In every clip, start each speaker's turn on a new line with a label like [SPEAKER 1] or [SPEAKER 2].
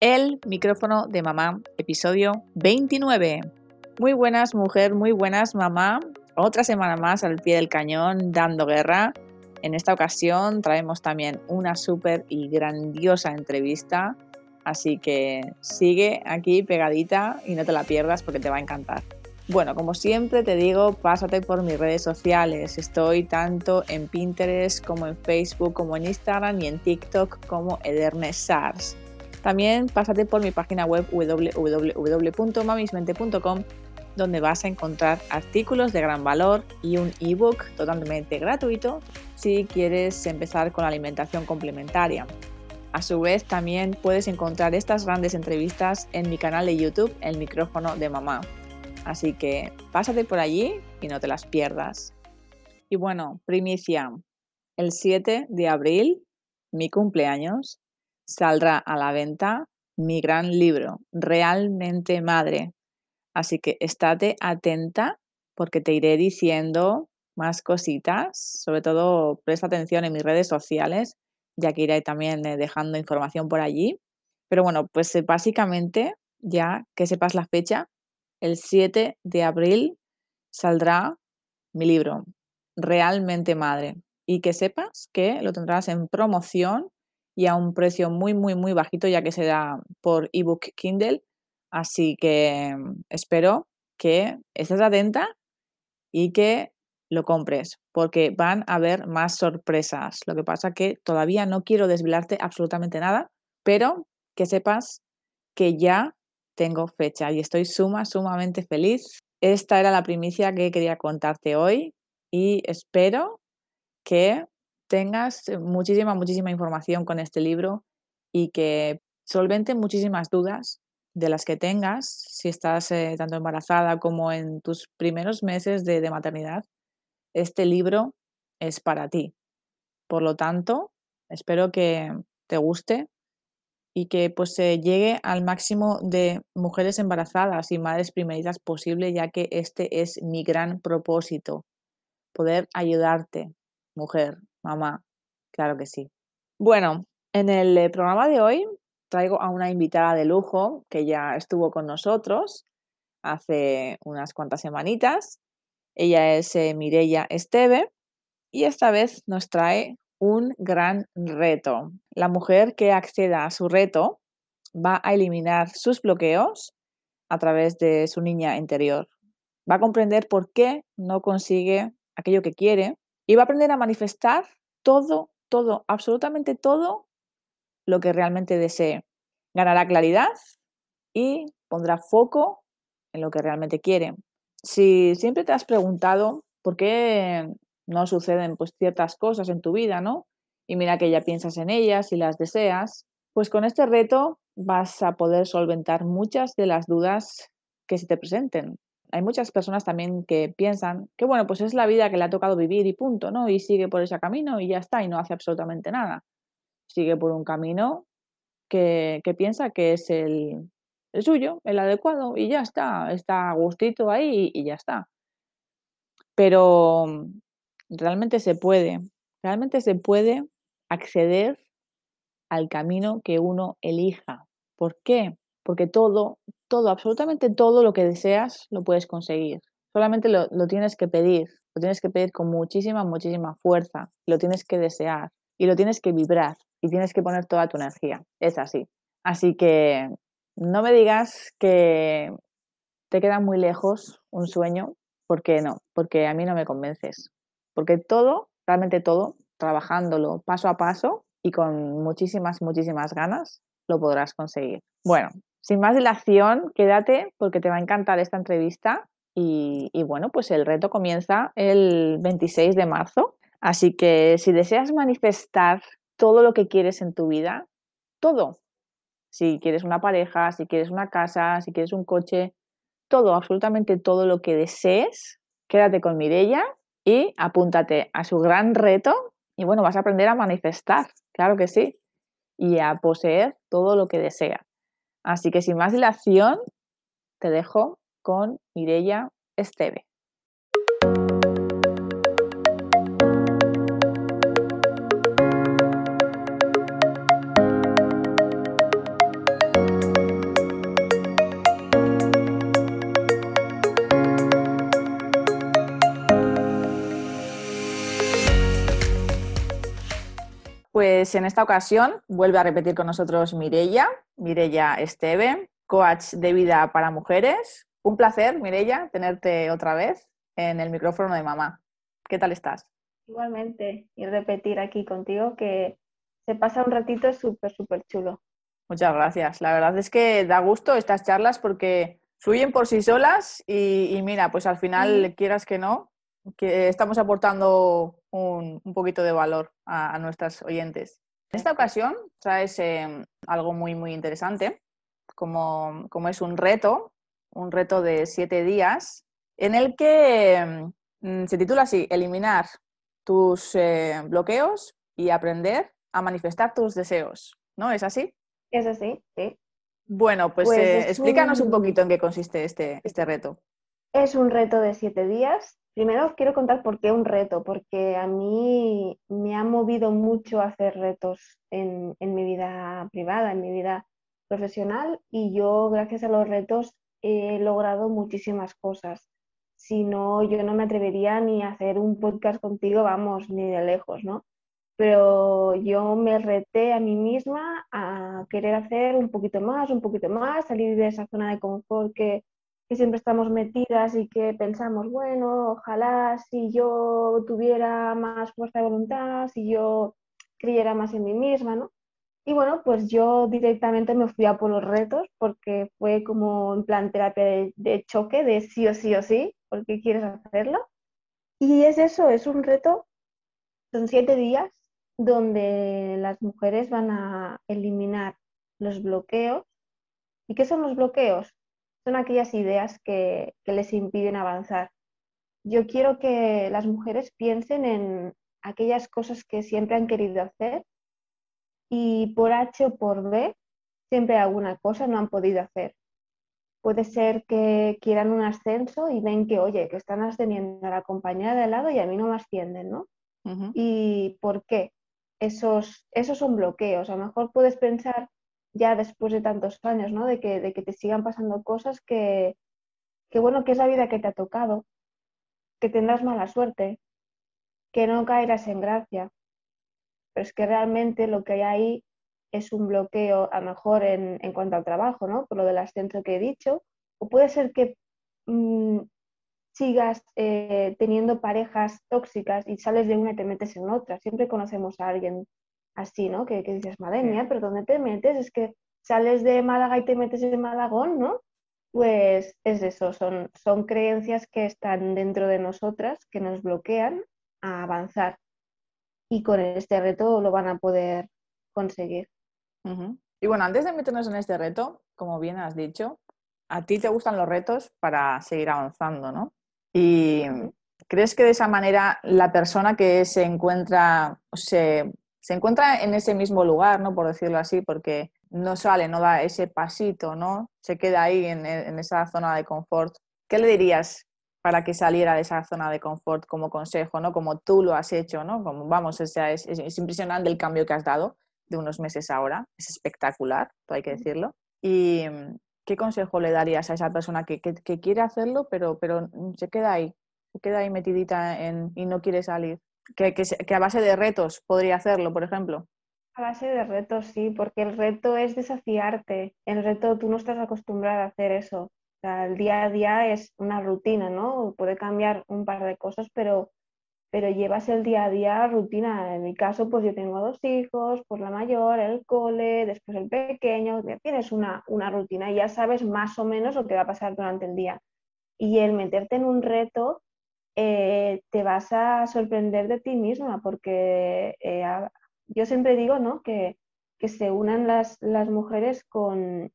[SPEAKER 1] El micrófono de mamá, episodio 29. Muy buenas mujer, muy buenas mamá. Otra semana más al pie del cañón dando guerra. En esta ocasión traemos también una súper y grandiosa entrevista. Así que sigue aquí pegadita y no te la pierdas porque te va a encantar. Bueno, como siempre te digo, pásate por mis redes sociales. Estoy tanto en Pinterest como en Facebook, como en Instagram y en TikTok como Edernes Sars. También pásate por mi página web www.mamismente.com donde vas a encontrar artículos de gran valor y un ebook totalmente gratuito si quieres empezar con la alimentación complementaria. A su vez, también puedes encontrar estas grandes entrevistas en mi canal de YouTube, El micrófono de mamá. Así que pásate por allí y no te las pierdas. Y bueno, primicia. El 7 de abril, mi cumpleaños, saldrá a la venta mi gran libro, Realmente Madre. Así que estate atenta porque te iré diciendo más cositas. Sobre todo presta atención en mis redes sociales, ya que iré también eh, dejando información por allí. Pero bueno, pues eh, básicamente, ya que sepas la fecha, el 7 de abril saldrá mi libro, Realmente Madre. Y que sepas que lo tendrás en promoción y a un precio muy, muy, muy bajito, ya que será por ebook Kindle. Así que mm, espero que estés atenta y que lo compres, porque van a haber más sorpresas. Lo que pasa que todavía no quiero desvelarte absolutamente nada, pero que sepas que ya tengo fecha y estoy suma, sumamente feliz. Esta era la primicia que quería contarte hoy y espero que tengas muchísima, muchísima información con este libro y que solvente muchísimas dudas de las que tengas si estás eh, tanto embarazada como en tus primeros meses de maternidad. Este libro es para ti. Por lo tanto, espero que te guste y que pues llegue al máximo de mujeres embarazadas y madres primerizas posible, ya que este es mi gran propósito, poder ayudarte, mujer, mamá, claro que sí. Bueno, en el eh, programa de hoy traigo a una invitada de lujo que ya estuvo con nosotros hace unas cuantas semanitas. Ella es eh, Esteve y esta vez nos trae un gran reto. La mujer que acceda a su reto va a eliminar sus bloqueos a través de su niña interior. Va a comprender por qué no consigue aquello que quiere y va a aprender a manifestar todo, todo, absolutamente todo lo que realmente desee. Ganará claridad y pondrá foco en lo que realmente quiere. Si siempre te has preguntado por qué no suceden pues ciertas cosas en tu vida, ¿no? Y mira que ya piensas en ellas y las deseas, pues con este reto vas a poder solventar muchas de las dudas que se te presenten. Hay muchas personas también que piensan que bueno, pues es la vida que le ha tocado vivir y punto, ¿no? Y sigue por ese camino y ya está y no hace absolutamente nada. Sigue por un camino que, piensa que es el, suyo, el adecuado y ya está, está a gustito ahí y ya está. Pero realmente se puede, realmente se puede acceder al camino que uno elija. ¿Por qué? Porque todo, todo, absolutamente todo lo que deseas lo puedes conseguir. Solamente lo, lo, tienes que pedir, lo tienes que pedir con muchísima, muchísima fuerza, lo tienes que desear y lo tienes que vibrar y tienes que poner toda tu energía. Es así. Así que no me digas que te queda muy lejos un sueño, porque no, porque a mí no me convences. Porque todo, realmente todo, trabajándolo paso a paso y con muchísimas, muchísimas ganas, lo podrás conseguir. Bueno, sin más dilación, quédate porque te va a encantar esta entrevista y, bueno, pues el reto comienza el 26 de marzo. Así que si deseas manifestar todo lo que quieres en tu vida, todo, si quieres una pareja, si quieres una casa, si quieres un coche, todo, absolutamente todo lo que desees, quédate con Mirella y apúntate a su gran reto y bueno, vas a aprender a manifestar, claro que sí, y a poseer todo lo que desea. Así que sin más dilación, te dejo con Mireia Esteve. Pues en esta ocasión vuelve a repetir con nosotros Mirella, Mirella Esteve, coach de vida para mujeres. Un placer, Mirella, tenerte otra vez en el micrófono de mamá. ¿Qué tal estás?
[SPEAKER 2] Igualmente, y repetir aquí contigo que se pasa un ratito súper, súper chulo.
[SPEAKER 1] Muchas gracias. La verdad es que da gusto estas charlas porque fluyen por sí solas y, mira, pues al final, quieras que no, que estamos aportando un, poquito de valor a, nuestras oyentes. En esta ocasión traes em, algo muy, muy interesante, como, es un reto, un reto de siete días, en el que em, se titula así, eliminar tus eh, bloqueos y aprender a manifestar tus deseos. ¿No es así?
[SPEAKER 2] Es así, sí.
[SPEAKER 1] Bueno, pues, pues eh, explícanos un... poquito en qué consiste este, este reto.
[SPEAKER 2] Es un reto de siete días. Primero os quiero contar por qué un reto, porque a mí me ha movido mucho hacer retos en, en mi vida privada, en mi vida profesional, y yo gracias a los retos he logrado muchísimas cosas. Si no, yo no me atrevería ni a hacer un podcast contigo, vamos, ni de lejos, ¿no? pero yo me reté a mí misma a querer hacer un poquito más, un poquito más, salir de esa zona de confort que, que, siempre estamos metidas y que pensamos, bueno, ojalá si yo tuviera más fuerza de voluntad, si yo creyera más en mí misma, ¿no? Y bueno, pues yo directamente me fui a por los retos porque fue como en plan terapia de, de choque, de sí o sí o sí, porque quieres hacerlo. Y es eso, es un reto, son siete días donde las mujeres van a eliminar los bloqueos. ¿Y qué son los bloqueos? Son aquellas ideas que, les impiden avanzar. Yo quiero que las mujeres piensen en aquellas cosas que siempre han querido hacer y por H o por B siempre alguna cosa no han podido hacer. Puede ser que quieran un ascenso y ven que, oye, que están ascendiendo a la compañía de al lado y a mí no me ascienden, ¿no? ¿Y por qué? esos, esos son bloqueos. A lo mejor puedes pensar ya después de tantos años, ¿no? De que, de que te sigan pasando cosas que, que, bueno, que es la vida que te ha tocado, que tendrás mala suerte, que no caerás en gracia. Pero es que realmente lo que hay ahí es un bloqueo, a lo mejor en, en cuanto al trabajo, ¿no? Por lo del ascenso que he dicho. O puede ser que mm, sigas eh, teniendo parejas tóxicas y sales de una y te metes en otra. Siempre conocemos a alguien así, ¿no? Que, dices, madre mía, pero ¿dónde te metes? Es que sales de Málaga y te metes en Malagón, ¿no? Pues es eso, son, son creencias que están dentro de nosotras, que nos bloquean a avanzar. Y con este reto lo van a poder conseguir.
[SPEAKER 1] Y bueno, antes de meternos en este reto, como bien has dicho, a ti te gustan los retos para seguir avanzando, ¿no? ¿Y crees que de esa manera la persona que se encuentra, se, se encuentra en ese mismo lugar, ¿no? por decirlo así, porque no sale, no da ese pasito, ¿no? Se queda ahí en, en esa zona de confort. ¿Qué le dirías para que saliera de esa zona de confort como consejo, ¿no? Como tú lo has hecho, ¿no? Como, vamos, es, es, es, impresionante el cambio que has dado de unos meses ahora, es espectacular, hay que decirlo. Y, ¿qué consejo le darías a esa persona que, quiere hacerlo, pero, pero se queda ahí, se queda ahí metidita en, y no quiere salir? Que, a base de retos podría hacerlo, por ejemplo.
[SPEAKER 2] A base de retos, sí, porque el reto es desafiarte. El reto, tú no estás acostumbrada a hacer eso. O sea, el día a día es una rutina, ¿no? Puede cambiar un par de cosas, pero pero llevas el día a día rutina. En mi caso, pues yo tengo dos hijos, pues la mayor, el cole, después el pequeño, tienes una, una rutina y ya sabes más o menos lo que va a pasar durante el día. Y el meterte en un reto, eh, te vas a sorprender de ti misma, porque eh, yo siempre digo ¿no? que, que se unan las, las mujeres con,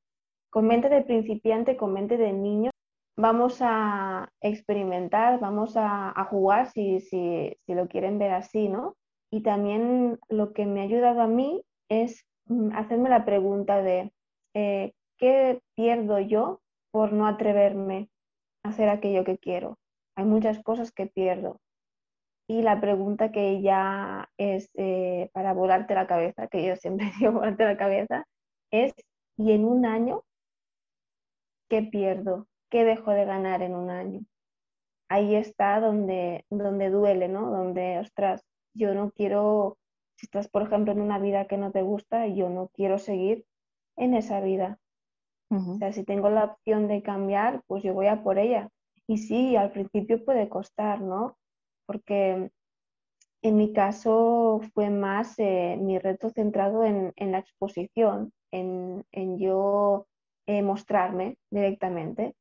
[SPEAKER 2] con mente de principiante, con mente de niño, vamos a experimentar, vamos a, jugar si, si, si, lo quieren ver así, ¿no? Y también lo que me ha ayudado a mí es mm, hacerme la pregunta de eh, ¿qué pierdo yo por no atreverme a hacer aquello que quiero? Hay muchas cosas que pierdo. Y la pregunta que ya es eh, para volarte la cabeza, que yo siempre digo volarte la cabeza, es ¿y en un año qué pierdo? ¿qué dejo de ganar en un año? Ahí está donde, donde duele, ¿no? Donde, ostras, yo no quiero Si estás, por ejemplo, en una vida que no te gusta, yo no quiero seguir en esa vida. O sea, si tengo la opción de cambiar, pues yo voy a por ella. Y sí, al principio puede costar, ¿no? Porque en mi caso fue más eh, mi reto centrado en, la exposición, en, yo eh, mostrarme directamente.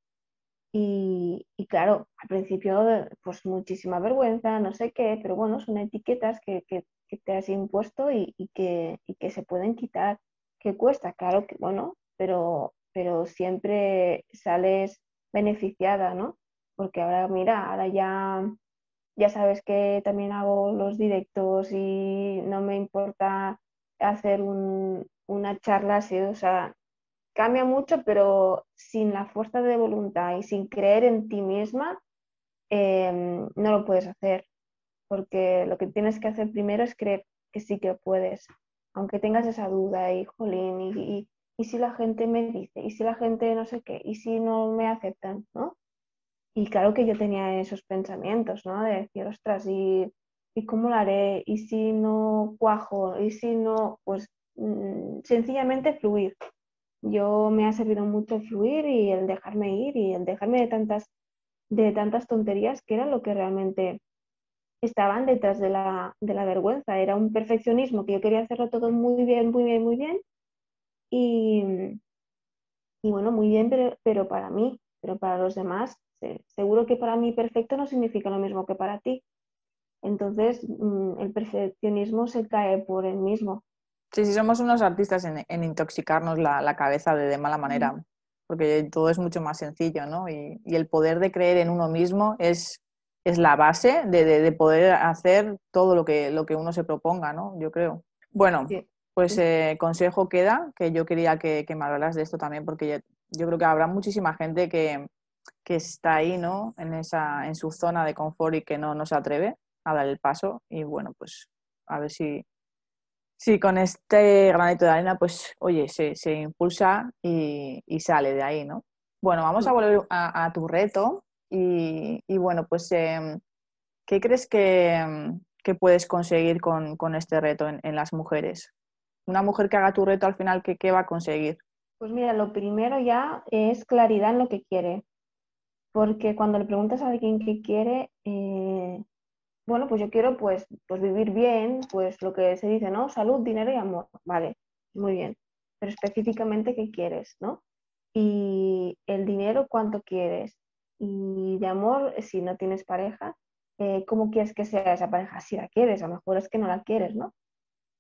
[SPEAKER 2] Y, claro, al principio, pues muchísima vergüenza, no sé qué, pero bueno, son etiquetas que, te has impuesto y, que, que se pueden quitar. ¿Qué cuesta? Claro que bueno, pero, pero siempre sales beneficiada, ¿no? Porque ahora, mira, ahora ya, ya sabes que también hago los directos y no me importa hacer una charla así, o sea, cambia mucho, pero sin la fuerza de voluntad y sin creer en ti misma, em, no lo puedes hacer. Porque lo que tienes que hacer primero es creer que sí que puedes. Aunque tengas esa duda y, jolín, y, y, si la gente me dice, y si la gente no sé qué, y si no me aceptan, ¿no? Y claro que yo tenía esos pensamientos, ¿no? De decir, ostras, ¿y, y cómo lo haré? ¿Y si no cuajo? ¿Y si no? Pues mm, sencillamente fluir yo me ha servido mucho el fluir y el dejarme ir y el dejarme de tantas, de tantas tonterías que era lo que realmente estaban detrás de la, vergüenza. Era un perfeccionismo que yo quería hacerlo todo muy bien, muy bien, muy bien. Y, y bueno, muy bien, pero, para mí, pero para los demás, seguro que para mí perfecto no significa lo mismo que para ti. Entonces, mm, el perfeccionismo se cae por el mismo.
[SPEAKER 1] Sí, sí, somos unos artistas en, intoxicarnos la, cabeza de, mala manera, porque todo es mucho más sencillo, ¿no? Y, el poder de creer en uno mismo es, es la base de, poder hacer todo lo que, lo que uno se proponga, ¿no? Yo creo. Bueno, pues eh, consejo queda, que yo quería que, me hablaras de esto también, porque yo, creo que habrá muchísima gente que, está ahí, ¿no? En, esa, en su zona de confort y que no, no se atreve a dar el paso. Y bueno, pues a ver si, Sí, con este granito de arena, pues, oye, se, impulsa y, sale de ahí, ¿no? Bueno, vamos a volver a, tu reto y, bueno, pues, em, ¿qué crees que, puedes conseguir con, este reto en, las mujeres? Una mujer que haga tu reto al final, ¿qué, ¿qué va a conseguir?
[SPEAKER 2] Pues mira, lo primero ya es claridad en lo que quiere, porque cuando le preguntas a alguien qué quiere, eh, bueno, pues yo quiero pues, pues vivir bien, pues lo que se dice, ¿no? Salud, dinero y amor. Vale, muy bien. Pero específicamente, ¿qué quieres, no? Y el dinero, ¿cuánto quieres? Y de amor, si no tienes pareja, eh, ¿cómo quieres que sea esa pareja? Si la quieres, a lo mejor es que no la quieres, ¿no?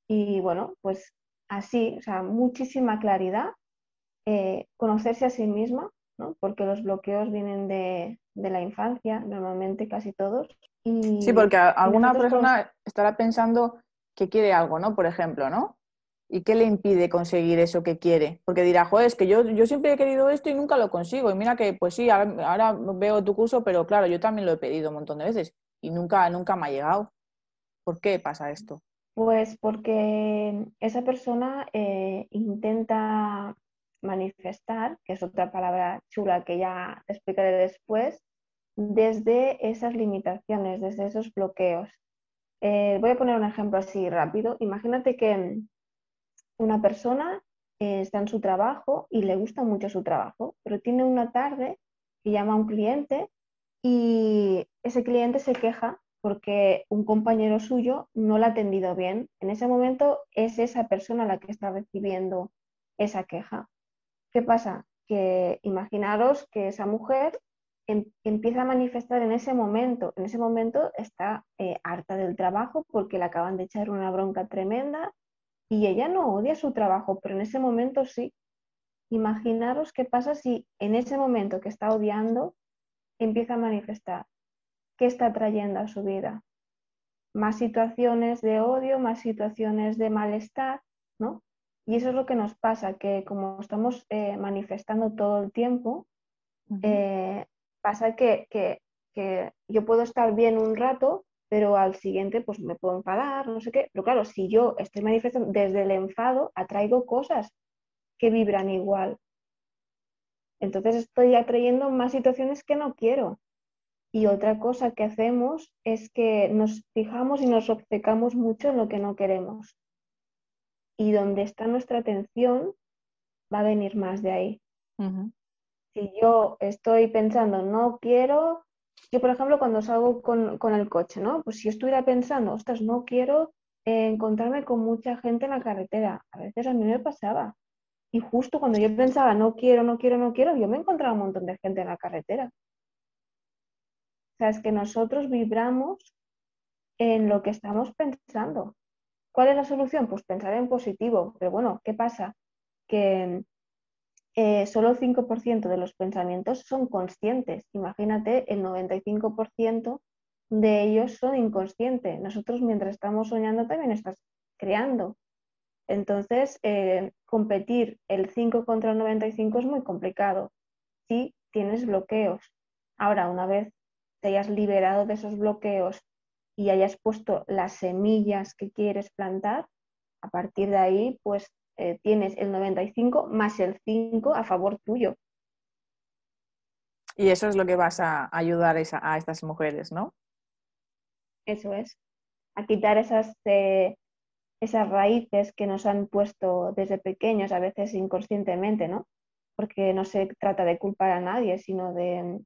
[SPEAKER 2] Y bueno, pues así, o sea, muchísima claridad, eh, conocerse a sí misma, ¿no? Porque los bloqueos vienen de, de la infancia, normalmente casi todos,
[SPEAKER 1] sí, porque alguna persona estará pensando que quiere algo, ¿no? Por ejemplo, ¿no? ¿Y qué le impide conseguir eso que quiere? Porque dirá, joder, es que yo, yo siempre he querido esto y nunca lo consigo. Y mira que, pues sí, ahora, veo tu curso, pero claro, yo también lo he pedido un montón de veces y nunca, nunca me ha llegado. ¿Por qué pasa esto?
[SPEAKER 2] Pues porque esa persona eh, intenta manifestar, que es otra palabra chula que ya explicaré después, desde esas limitaciones, desde esos bloqueos. Eh, voy a poner un ejemplo así rápido. Imagínate que una persona eh, está en su trabajo y le gusta mucho su trabajo, pero tiene una tarde que llama a un cliente y ese cliente se queja porque un compañero suyo no la ha atendido bien. En ese momento es esa persona la que está recibiendo esa queja. ¿Qué pasa? Que imaginaros que esa mujer Em, empieza a manifestar en ese momento. En ese momento está eh, harta del trabajo porque le acaban de echar una bronca tremenda y ella no odia su trabajo, pero en ese momento sí. Imaginaros qué pasa si en ese momento que está odiando empieza a manifestar. ¿Qué está trayendo a su vida? Más situaciones de odio, más situaciones de malestar. Y eso es lo que nos pasa, que como estamos eh, manifestando todo el tiempo, pasa que, yo puedo estar bien un rato, pero al siguiente pues me puedo enfadar, no sé qué. Pero claro, si yo estoy manifestando desde el enfado, atraigo cosas que vibran igual. Entonces estoy atrayendo más situaciones que no quiero. Y otra cosa que hacemos es que nos fijamos y nos obcecamos mucho en lo que no queremos. Y donde está nuestra atención va a venir más de ahí. Si yo estoy pensando, no quiero, yo por ejemplo cuando salgo con, con, el coche, ¿no? Pues si yo estuviera pensando, ostras, no quiero encontrarme con mucha gente en la carretera, a veces a mí me pasaba. Y justo cuando yo pensaba, no quiero, no quiero, no quiero, yo me encontraba un montón de gente en la carretera. O sea, es que nosotros vibramos en lo que estamos pensando. ¿Cuál es la solución? Pues pensar en positivo. Pero bueno, ¿qué pasa? Que eh, solo el 5% de los pensamientos son conscientes. Imagínate, el 95% de ellos son inconscientes. Nosotros mientras estamos soñando también estás creando. Entonces, eh, competir el 5 contra el 95 es muy complicado si tienes bloqueos. Ahora, una vez te hayas liberado de esos bloqueos y hayas puesto las semillas que quieres plantar, a partir de ahí, pues eh, tienes el 95 más el 5 a favor tuyo.
[SPEAKER 1] Y eso es lo que vas a ayudar a, estas mujeres, ¿no?
[SPEAKER 2] Eso es, a quitar esas, eh, esas raíces que nos han puesto desde pequeños, a veces inconscientemente, ¿no? Porque no se trata de culpar a nadie, sino de,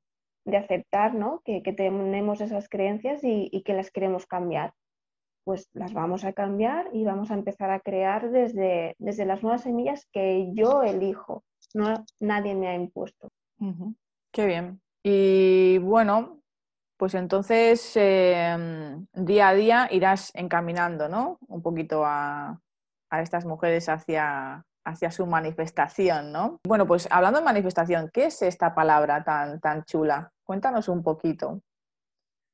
[SPEAKER 2] de aceptar ¿no? que, tenemos esas creencias y, que las queremos cambiar. Pues las vamos a cambiar y vamos a empezar a crear desde, desde las nuevas semillas que yo elijo, no nadie me ha impuesto.
[SPEAKER 1] Qué bien. Y bueno, pues entonces em, día a día irás encaminando, ¿no? Un poquito a, a estas mujeres hacia, hacia su manifestación, ¿no? Bueno, pues hablando de manifestación, ¿qué es esta palabra tan, tan chula? Cuéntanos un poquito.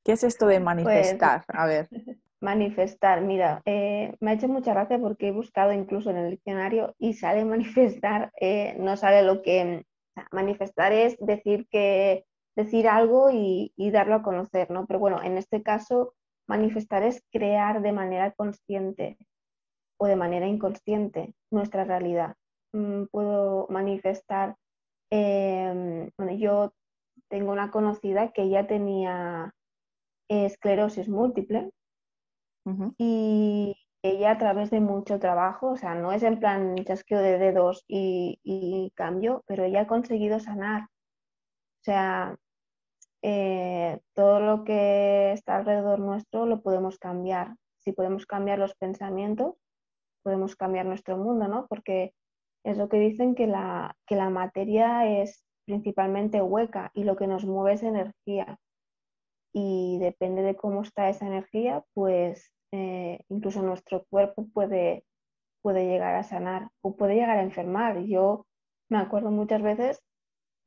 [SPEAKER 1] ¿Qué es esto de pues, manifestar? a ver.
[SPEAKER 2] Manifestar, mira, eh, me ha hecho mucha gracia porque he buscado incluso en el diccionario y sale manifestar, eh, no sale lo que... manifestar es decir que decir algo y, y darlo a conocer, ¿no? Pero bueno, en este caso, manifestar es crear de manera consciente o de manera inconsciente nuestra realidad. Mm, puedo manifestar, em, bueno, yo tengo una conocida que ya tenía esclerosis múltiple y ella a través de mucho trabajo, o sea, no es en plan chasqueo de dedos y, y cambio, pero ella ha conseguido sanar. O sea, eh, todo lo que está alrededor nuestro lo podemos cambiar. Si podemos cambiar los pensamientos, podemos cambiar nuestro mundo, ¿no? Porque es lo que dicen que la, que la materia es principalmente hueca y lo que nos mueve es energía. Y depende de cómo está esa energía, pues eh, incluso nuestro cuerpo puede, puede llegar a sanar o puede llegar a enfermar. Yo me acuerdo muchas veces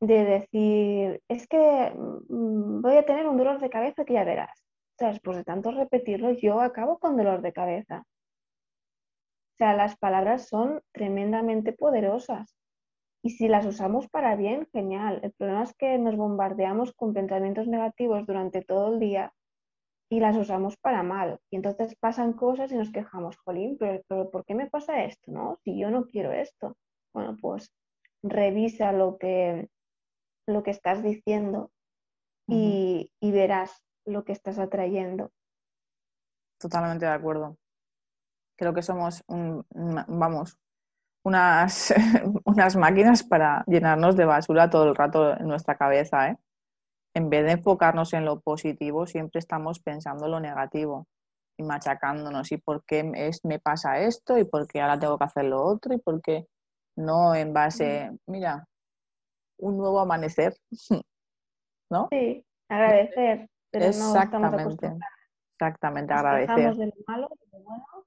[SPEAKER 2] de decir, es que mm, voy a tener un dolor de cabeza que ya verás. O sea, después de tanto repetirlo, yo acabo con dolor de cabeza. O sea, las palabras son tremendamente poderosas y si las usamos para bien, genial. El problema es que nos bombardeamos con pensamientos negativos durante todo el día y las usamos para mal. Y entonces pasan cosas y nos quejamos, jolín, pero, ¿por qué me pasa esto? ¿no? Si yo no quiero esto. Bueno, pues revisa lo que, lo que estás diciendo y, y verás lo que estás atrayendo.
[SPEAKER 1] Totalmente de acuerdo creo que somos, vamos, unas, unas máquinas para llenarnos de basura todo el rato en nuestra cabeza. ¿eh? En vez de enfocarnos en lo positivo, siempre estamos pensando en lo negativo y machacándonos. ¿Y por qué es, me pasa esto? ¿Y por qué ahora tengo que hacer lo otro? ¿Y por qué no en base, mira, un nuevo amanecer? ¿No?
[SPEAKER 2] Sí, agradecer. Pero
[SPEAKER 1] exactamente,
[SPEAKER 2] no
[SPEAKER 1] exactamente, agradecer.
[SPEAKER 2] De lo malo, de lo bueno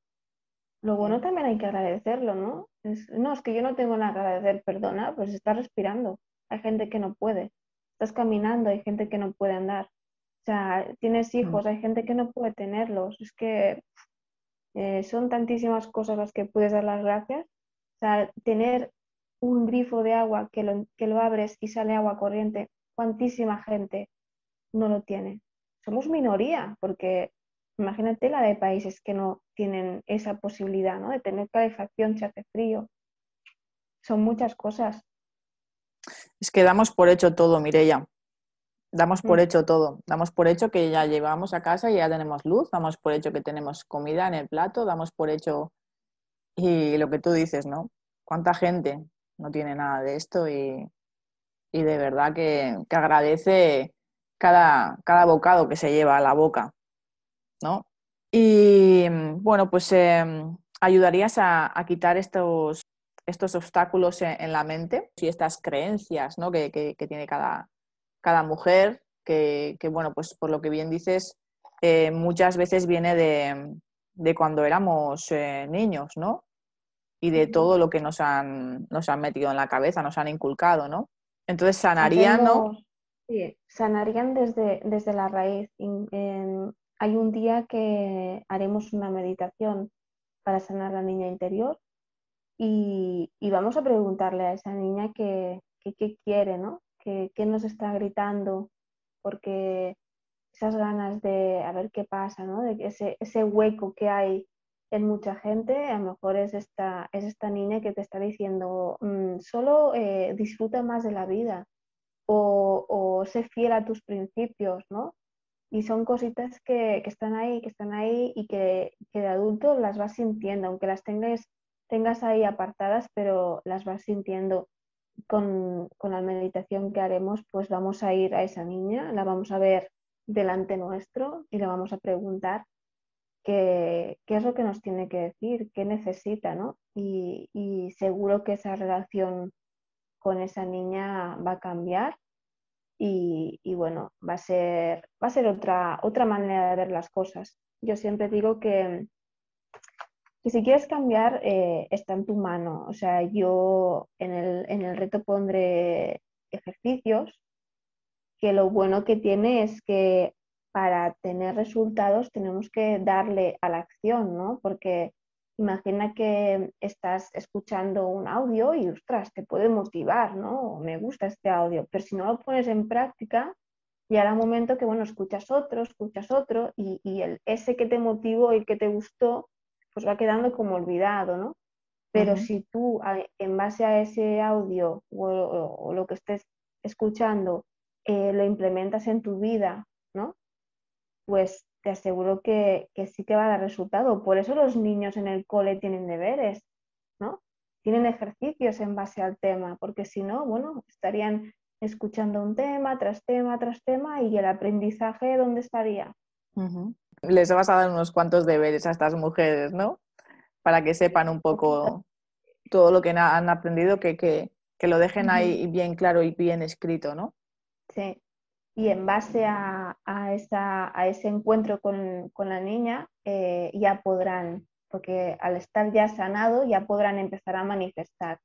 [SPEAKER 2] lo bueno también hay que agradecerlo, ¿no? no, es que yo no tengo nada que agradecer, perdona, pues estás respirando. Hay gente que no puede. Estás caminando, hay gente que no puede andar. O sea, tienes hijos, hay gente que no puede tenerlos. Es que eh, son tantísimas cosas las que puedes dar las gracias. O sea, tener un grifo de agua que lo, que lo abres y sale agua corriente, cuantísima gente no lo tiene. Somos minoría, porque Imagínate la de países que no tienen esa posibilidad, ¿no? De tener calefacción si hace frío. Son muchas cosas.
[SPEAKER 1] Es que damos por hecho todo, Mirella. Damos por
[SPEAKER 2] Mm.
[SPEAKER 1] hecho todo. Damos por hecho que ya llevamos a casa y ya tenemos luz, damos por hecho que tenemos comida en el plato, damos por hecho y lo que tú dices, ¿no? ¿Cuánta gente no tiene nada de esto y, y de verdad que, que agradece cada, cada bocado que se lleva a la boca, ¿no? Y bueno, pues eh, ayudarías a, a quitar estos, estos obstáculos en, en, la mente y estas creencias ¿no? que, que, que tiene cada, cada mujer, que, que, bueno, pues por lo que bien dices, eh, muchas veces viene de, de cuando éramos eh, niños, ¿no? Y de todo lo que nos han, nos han metido en la cabeza, nos han inculcado, ¿no? Entonces sanarían, ¿no?
[SPEAKER 2] Sí, sanarían desde, desde la raíz. Hay un día que haremos una meditación para sanar la niña interior y, vamos a preguntarle a esa niña qué, qué quiere, ¿no? ¿Qué, qué nos está gritando? Porque esas ganas de a ver qué pasa, ¿no? De ese, ese hueco que hay en mucha gente, a lo mejor es esta, es esta niña que te está diciendo, mmm, solo eh, disfruta más de la vida o, o, sé fiel a tus principios, ¿no? Y son cositas que, que están ahí, que están ahí y que, que, de adulto las vas sintiendo, aunque las tengas, tengas ahí apartadas, pero las vas sintiendo. Con, con la meditación que haremos, pues vamos a ir a esa niña, la vamos a ver delante nuestro y le vamos a preguntar qué, qué es lo que nos tiene que decir, qué necesita, ¿no? Y, y, seguro que esa relación con esa niña va a cambiar y, y, bueno, va a ser, va a ser otra, otra manera de ver las cosas. Yo siempre digo que, que si quieres cambiar, eh, está en tu mano. O sea, yo en el, en el reto pondré ejercicios que lo bueno que tiene es que para tener resultados tenemos que darle a la acción, ¿no? Porque imagina que estás escuchando un audio y, ostras, te puede motivar, ¿no? Me gusta este audio, pero si no lo pones en práctica, llegará un momento que, bueno, escuchas otro, escuchas otro y, y el, ese que te motivó y que te gustó, pues va quedando como olvidado, ¿no? Pero uh -huh. si tú, en base a ese audio o, o, o lo que estés escuchando, eh, lo implementas en tu vida, ¿no? Pues te aseguro que, que, sí que va a dar resultado. Por eso los niños en el cole tienen deberes, ¿no? Tienen ejercicios en base al tema, porque si no, bueno, estarían escuchando un tema tras tema tras tema y el aprendizaje, ¿dónde estaría?
[SPEAKER 1] Uh -huh. Les vas a dar unos cuantos deberes a estas mujeres, ¿no? Para que sepan un poco todo lo que han aprendido, que, que, que lo dejen uh -huh. ahí bien claro y bien escrito, ¿no?
[SPEAKER 2] Sí, y en base a, esa, a ese encuentro con, con la niña eh, ya podrán, porque al estar ya sanado ya podrán empezar a manifestar.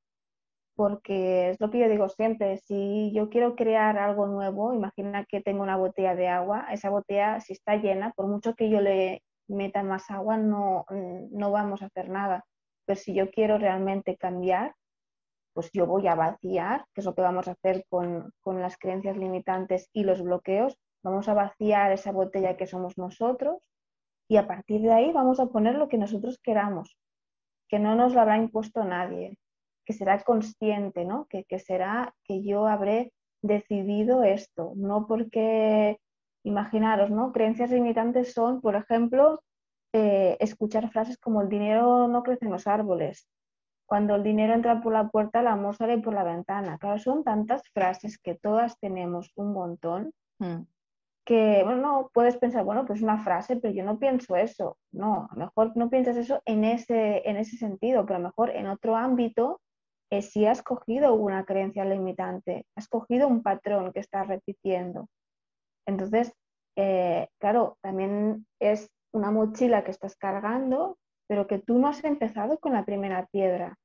[SPEAKER 2] Porque es lo que yo digo siempre, si yo quiero crear algo nuevo, imagina que tengo una botella de agua, esa botella si está llena, por mucho que yo le meta más agua, no, no vamos a hacer nada. Pero si yo quiero realmente cambiar, pues yo voy a vaciar, que es lo que vamos a hacer con, con, las creencias limitantes y los bloqueos, vamos a vaciar esa botella que somos nosotros y a partir de ahí vamos a poner lo que nosotros queramos, que no nos lo habrá impuesto nadie, que será consciente, ¿no? que, que será que yo habré decidido esto, no porque, imaginaros, ¿no? creencias limitantes son, por ejemplo, eh, escuchar frases como el dinero no crece en los árboles, cuando el dinero entra por la puerta, el amor sale por la ventana. Claro, son tantas frases que todas tenemos un montón mm. que, bueno, no, puedes pensar, bueno, pues una frase, pero yo no pienso eso. No, a lo mejor no piensas eso en ese, en ese sentido, pero a lo mejor en otro ámbito eh, sí has cogido una creencia limitante, has cogido un patrón que estás repitiendo. Entonces, eh, claro, también es una mochila que estás cargando pero que tú no has empezado con la primera piedra.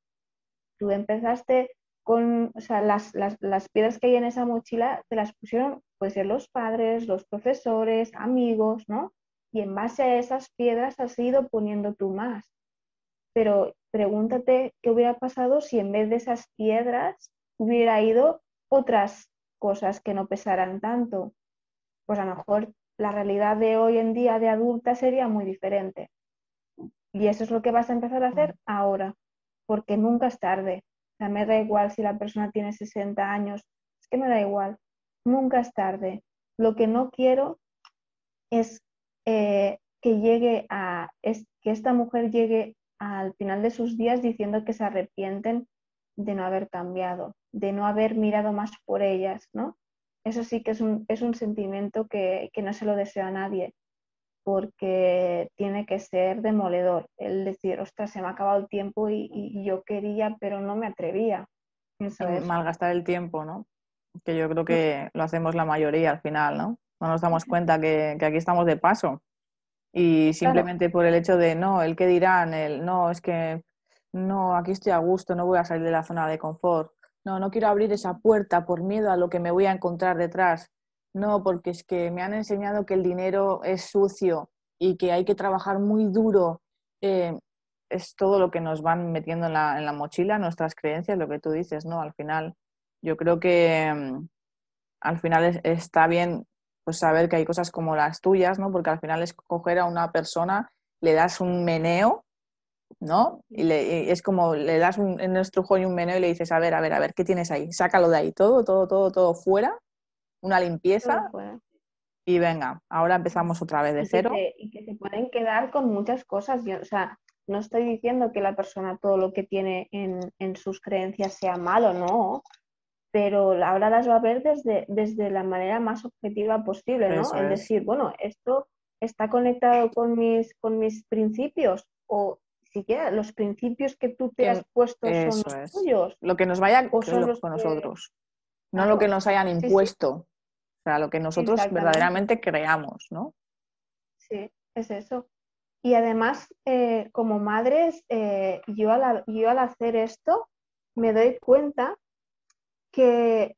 [SPEAKER 2] Tú empezaste con, o sea, las, las, las, piedras que hay en esa mochila te las pusieron, puede ser los padres, los profesores, amigos, ¿no? Y en base a esas piedras has ido poniendo tú más. Pero pregúntate qué hubiera pasado si en vez de esas piedras hubiera ido otras cosas que no pesaran tanto. Pues a lo mejor la realidad de hoy en día de adulta sería muy diferente. Y eso es lo que vas a empezar a hacer ahora, porque nunca es tarde. O sea, me da igual si la persona tiene 60 años, es que me da igual, nunca es tarde. lo que no quiero es eh, que llegue a, es, que esta mujer llegue al final de sus días diciendo que se arrepienten de no haber cambiado, de no haber mirado más por ellas, ¿no? Eso sí que es un, es un sentimiento que, que no se lo deseo a nadie, porque tiene que ser demoledor el decir, ostras, se me ha acabado el tiempo y, yo quería, pero no me atrevía.
[SPEAKER 1] Malgastar el tiempo, ¿no? Que yo creo que lo hacemos la mayoría al final, ¿no? No nos damos cuenta que, que aquí estamos de paso. Y simplemente por el hecho de, no, el que dirán, el, no, es que, no, aquí estoy a gusto, no voy a salir de la zona de confort. No, no quiero abrir esa puerta por miedo a lo que me voy a encontrar detrás. No, porque es que me han enseñado que el dinero es sucio y que hay que trabajar muy duro. Eh, es todo lo que nos van metiendo en la, en la, mochila, nuestras creencias, lo que tú dices, ¿no? Al final, yo creo que mm, al final está bien pues saber que hay cosas como las tuyas, ¿no? Porque al final es coger a una persona, le das un meneo, ¿no? Y, le, es como le das un, en nuestro juego un meneo y le dices, a ver, a ver, a ver, ¿qué tienes ahí? Sácalo de ahí, todo, todo, todo, todo fuera una limpieza y venga, ahora empezamos otra vez de cero.
[SPEAKER 2] y que se pueden quedar con muchas cosas. Yo, o sea, no estoy diciendo que la persona todo lo que tiene en, en sus creencias sea malo, no, pero ahora las va a ver desde, desde la manera más objetiva posible, ¿no? es. decir, bueno, esto está conectado con mis, con mis principios o siquiera los principios que tú te has puesto son los tuyos.
[SPEAKER 1] Lo que nos vaya con nosotros no lo que nos hayan impuesto, o sea, lo que nosotros verdaderamente creamos, ¿no?
[SPEAKER 2] Sí, es eso. Y además, eh, como madres, eh, yo, al, yo al hacer esto me doy cuenta que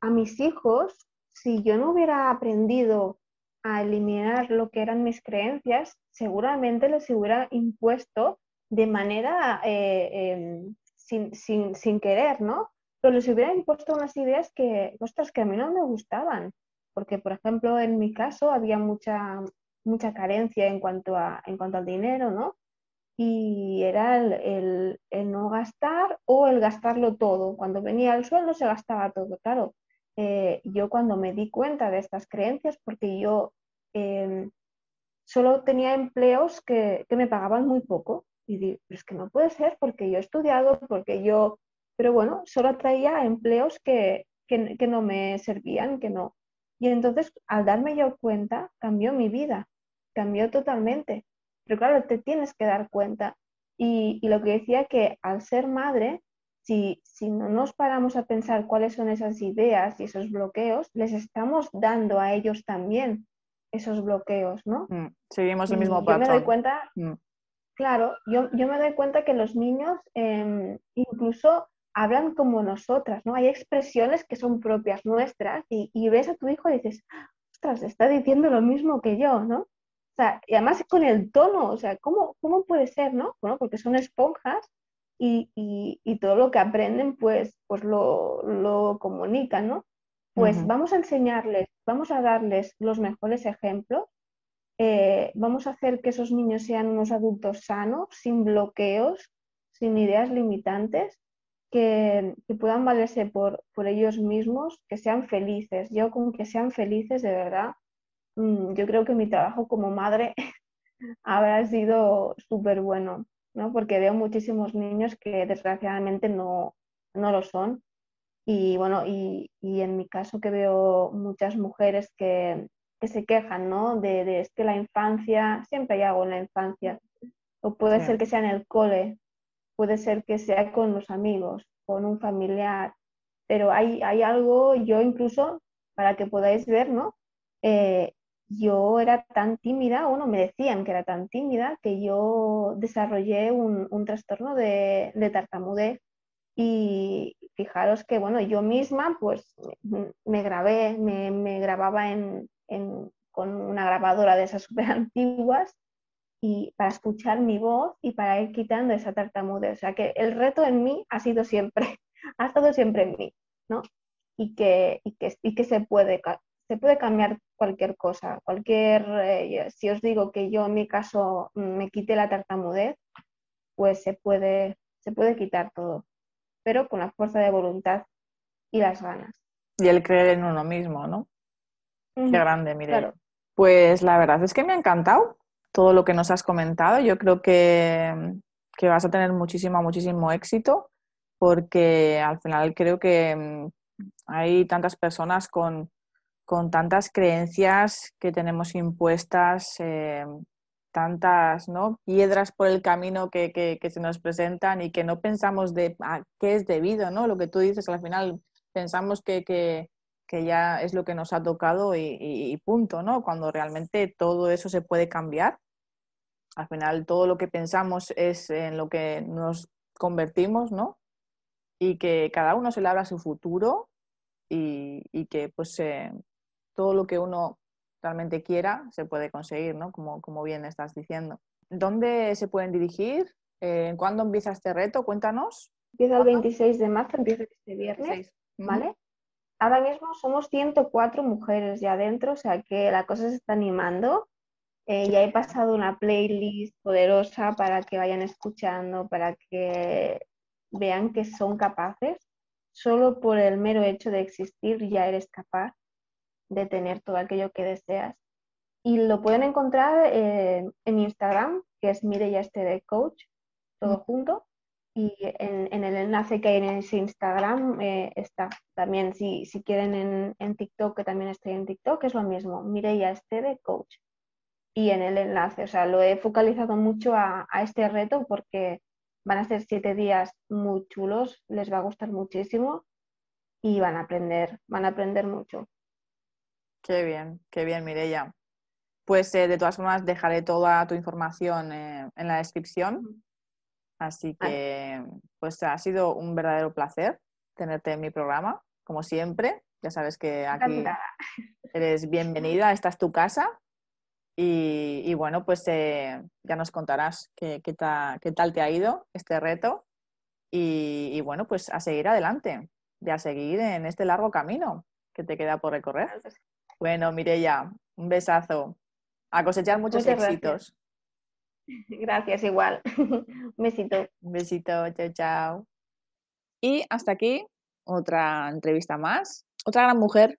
[SPEAKER 2] a mis hijos, si yo no hubiera aprendido a eliminar lo que eran mis creencias, seguramente les hubiera impuesto de manera eh, em, sin, sin, sin, querer, ¿no? Pero les hubiera impuesto unas ideas que, ostras, que a mí no me gustaban, porque, por ejemplo, en mi caso había mucha, mucha carencia en cuanto, a, en cuanto al dinero, ¿no? Y era el, no gastar o el gastarlo todo. Cuando venía el sueldo se gastaba todo. Claro, eh, yo cuando me di cuenta de estas creencias, porque yo em, solo tenía empleos que, que, me pagaban muy poco, y digo, es que no puede ser porque yo he estudiado, porque yo pero bueno, solo traía empleos que, no me servían, que no. Y entonces, al darme yo cuenta, cambió mi vida, cambió totalmente. Pero claro, te tienes que dar cuenta. Y, lo que decía que al ser madre, si, si, no nos paramos a pensar cuáles son esas ideas y esos bloqueos, les estamos dando a ellos también esos bloqueos, ¿no? Mm,
[SPEAKER 1] seguimos el mismo patrón.
[SPEAKER 2] Yo me doy cuenta, mm. claro, yo, me doy cuenta que los niños em, incluso hablan como nosotras, ¿no? Hay expresiones que son propias nuestras y, ves a tu hijo y dices, ostras, está diciendo lo mismo que yo, ¿no? O sea, y además con el tono, o sea, ¿cómo, cómo puede ser, no? Bueno, porque son esponjas y, todo lo que aprenden, pues, pues lo, lo comunican, ¿no? Pues vamos a enseñarles, vamos a darles los mejores ejemplos, eh, vamos a hacer que esos niños sean unos adultos sanos, sin bloqueos, sin ideas limitantes que, puedan valerse por, por, ellos mismos, que sean felices. Yo con que sean felices, de verdad, mm, yo creo que mi trabajo como madre habrá sido súper bueno, ¿no? Porque veo muchísimos niños que desgraciadamente no, no lo son. Y bueno, y, y, en mi caso que veo muchas mujeres que, que se quejan, ¿no? De, de, es que la infancia, siempre hay algo en la infancia, o puede ser que sea en el cole, puede ser que sea con los amigos, con un familiar, pero hay, hay algo, yo incluso, para que podáis ver, ¿no? Eh, yo era tan tímida, bueno, me decían que era tan tímida, que yo desarrollé un, trastorno de, de, tartamudez. Y fijaros que, bueno, yo misma, pues me grabé, me, grababa en, con una grabadora de esas súper antiguas y para escuchar mi voz y para ir quitando esa tartamudez. O sea que el reto en mí ha sido siempre, ha estado siempre en mí, ¿no? Y que, y que, y que se, puede, se puede cambiar cualquier cosa. Cualquier, eh, si os digo que yo en mi caso me quité la tartamudez, pues se puede, se puede quitar todo, pero con la fuerza de voluntad y las ganas.
[SPEAKER 1] Y el creer en uno mismo, ¿no? Qué grande, Mireia. Pues la verdad es que me ha encantado todo lo que nos has comentado. Yo creo que, que vas a tener muchísimo, muchísimo éxito porque al final creo que mm, hay tantas personas con, con tantas creencias que tenemos impuestas, eh, tantas ¿no? piedras por el camino que, que, se nos presentan y que no pensamos de a qué es debido, ¿no? Lo que tú dices, al final pensamos que, que, ya es lo que nos ha tocado y, y, punto, ¿no? Cuando realmente todo eso se puede cambiar. Al final todo lo que pensamos es en lo que nos convertimos, ¿no? Y que cada uno se le abra su futuro y, y que pues eh, todo lo que uno realmente quiera se puede conseguir, ¿no? Como, como bien estás diciendo. ¿Dónde se pueden dirigir? Eh, ¿Cuándo empieza este reto? Cuéntanos.
[SPEAKER 2] Empieza el 26 de marzo, empieza este viernes, ¿vale? Ahora mismo somos 104 mujeres ya adentro, o sea que la cosa se está animando. Eh, ya he pasado una playlist poderosa para que vayan escuchando, para que vean que son capaces. Solo por el mero hecho de existir ya eres capaz de tener todo aquello que deseas. Y lo pueden encontrar eh, en Instagram, que es Mireya Estere Coach, todo junto. Y en, el enlace que hay en ese Instagram eh, está. También si, si quieren en, en, TikTok, que también estoy en TikTok, es lo mismo, Mireya Estere Coach. Y en el enlace, o sea, lo he focalizado mucho a, a este reto porque van a ser siete días muy chulos, les va a gustar muchísimo y van a aprender, van a aprender mucho.
[SPEAKER 1] Qué bien, qué bien, Mireya. Pues eh, de todas formas dejaré toda tu información eh, en la descripción. Así que, pues ha sido un verdadero placer tenerte en mi programa, como siempre. Ya sabes que aquí eres bienvenida, esta es tu casa. Y, bueno, pues eh, ya nos contarás qué, qué, tal te ha ido este reto. Y, y, bueno, pues a seguir adelante, y a seguir en este largo camino que te queda por recorrer. Bueno, Mireya, un besazo. A cosechar muchos éxitos.
[SPEAKER 2] Gracias. Igual. un besito.
[SPEAKER 1] Un besito, chao, chao. Y hasta aquí otra entrevista más. Otra gran mujer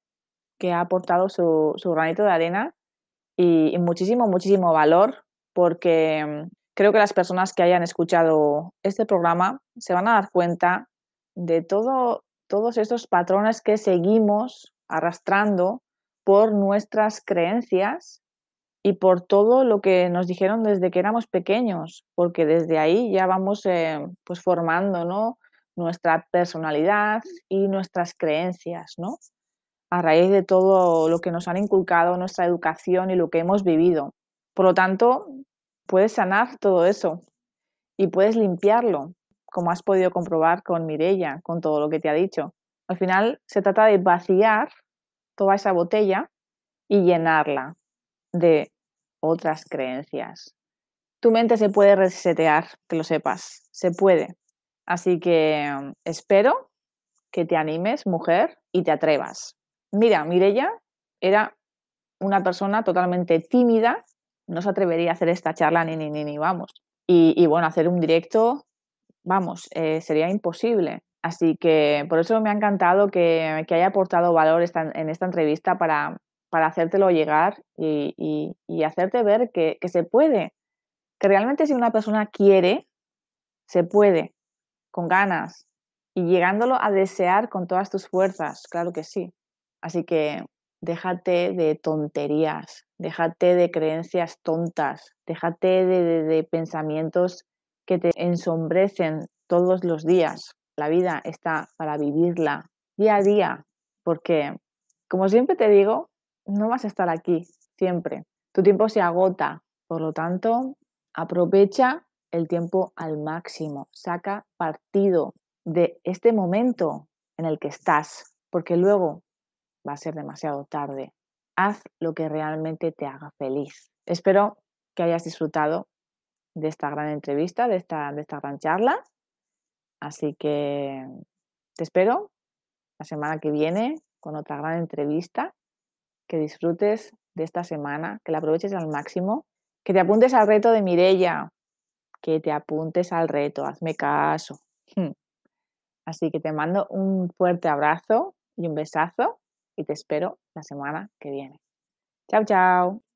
[SPEAKER 1] que ha aportado su, granito de arena y, muchísimo, muchísimo valor porque mm, creo que las personas que hayan escuchado este programa se van a dar cuenta de todo, todos estos patrones que seguimos arrastrando por nuestras creencias y por todo lo que nos dijeron desde que éramos pequeños, porque desde ahí ya vamos eh, pues formando ¿no? nuestra personalidad y nuestras creencias, ¿no? a raíz de todo lo que nos han inculcado nuestra educación y lo que hemos vivido. Por lo tanto, puedes sanar todo eso y puedes limpiarlo, como has podido comprobar con Mirella, con todo lo que te ha dicho. Al final se trata de vaciar toda esa botella y llenarla de otras creencias. Tu mente se puede resetear, que lo sepas, se puede. Así que mm, espero que te animes, mujer, y te atrevas. Mira, Mirella era una persona totalmente tímida, no se atrevería a hacer esta charla ni, ni, ni, ni vamos. Y, bueno, hacer un directo, vamos, eh, sería imposible. Así que por eso me ha encantado que, haya aportado valor en esta entrevista para, hacértelo llegar y, hacerte ver que, se puede, que realmente si una persona quiere, se puede, con ganas y llegándolo a desear con todas tus fuerzas, claro que sí. Así que déjate de tonterías, déjate de creencias tontas, déjate de pensamientos que te ensombrecen todos los días la vida está para vivirla día a día, porque, como siempre te digo, no vas a estar aquí siempre. Tu tiempo se agota, por lo tanto, aprovecha el tiempo al máximo, saca partido de este momento en el que estás, porque luego va a ser demasiado tarde. Haz lo que realmente te haga feliz. Espero que hayas disfrutado de esta gran entrevista, de esta, de esta gran charla Así que te espero la semana que viene con otra gran entrevista. Que disfrutes de esta semana, que la aproveches al máximo, que te apuntes al reto de Mirella, que te apuntes al reto, hazme caso. Así que te mando un fuerte abrazo y un besazo y te espero la semana que viene. Chao, chao.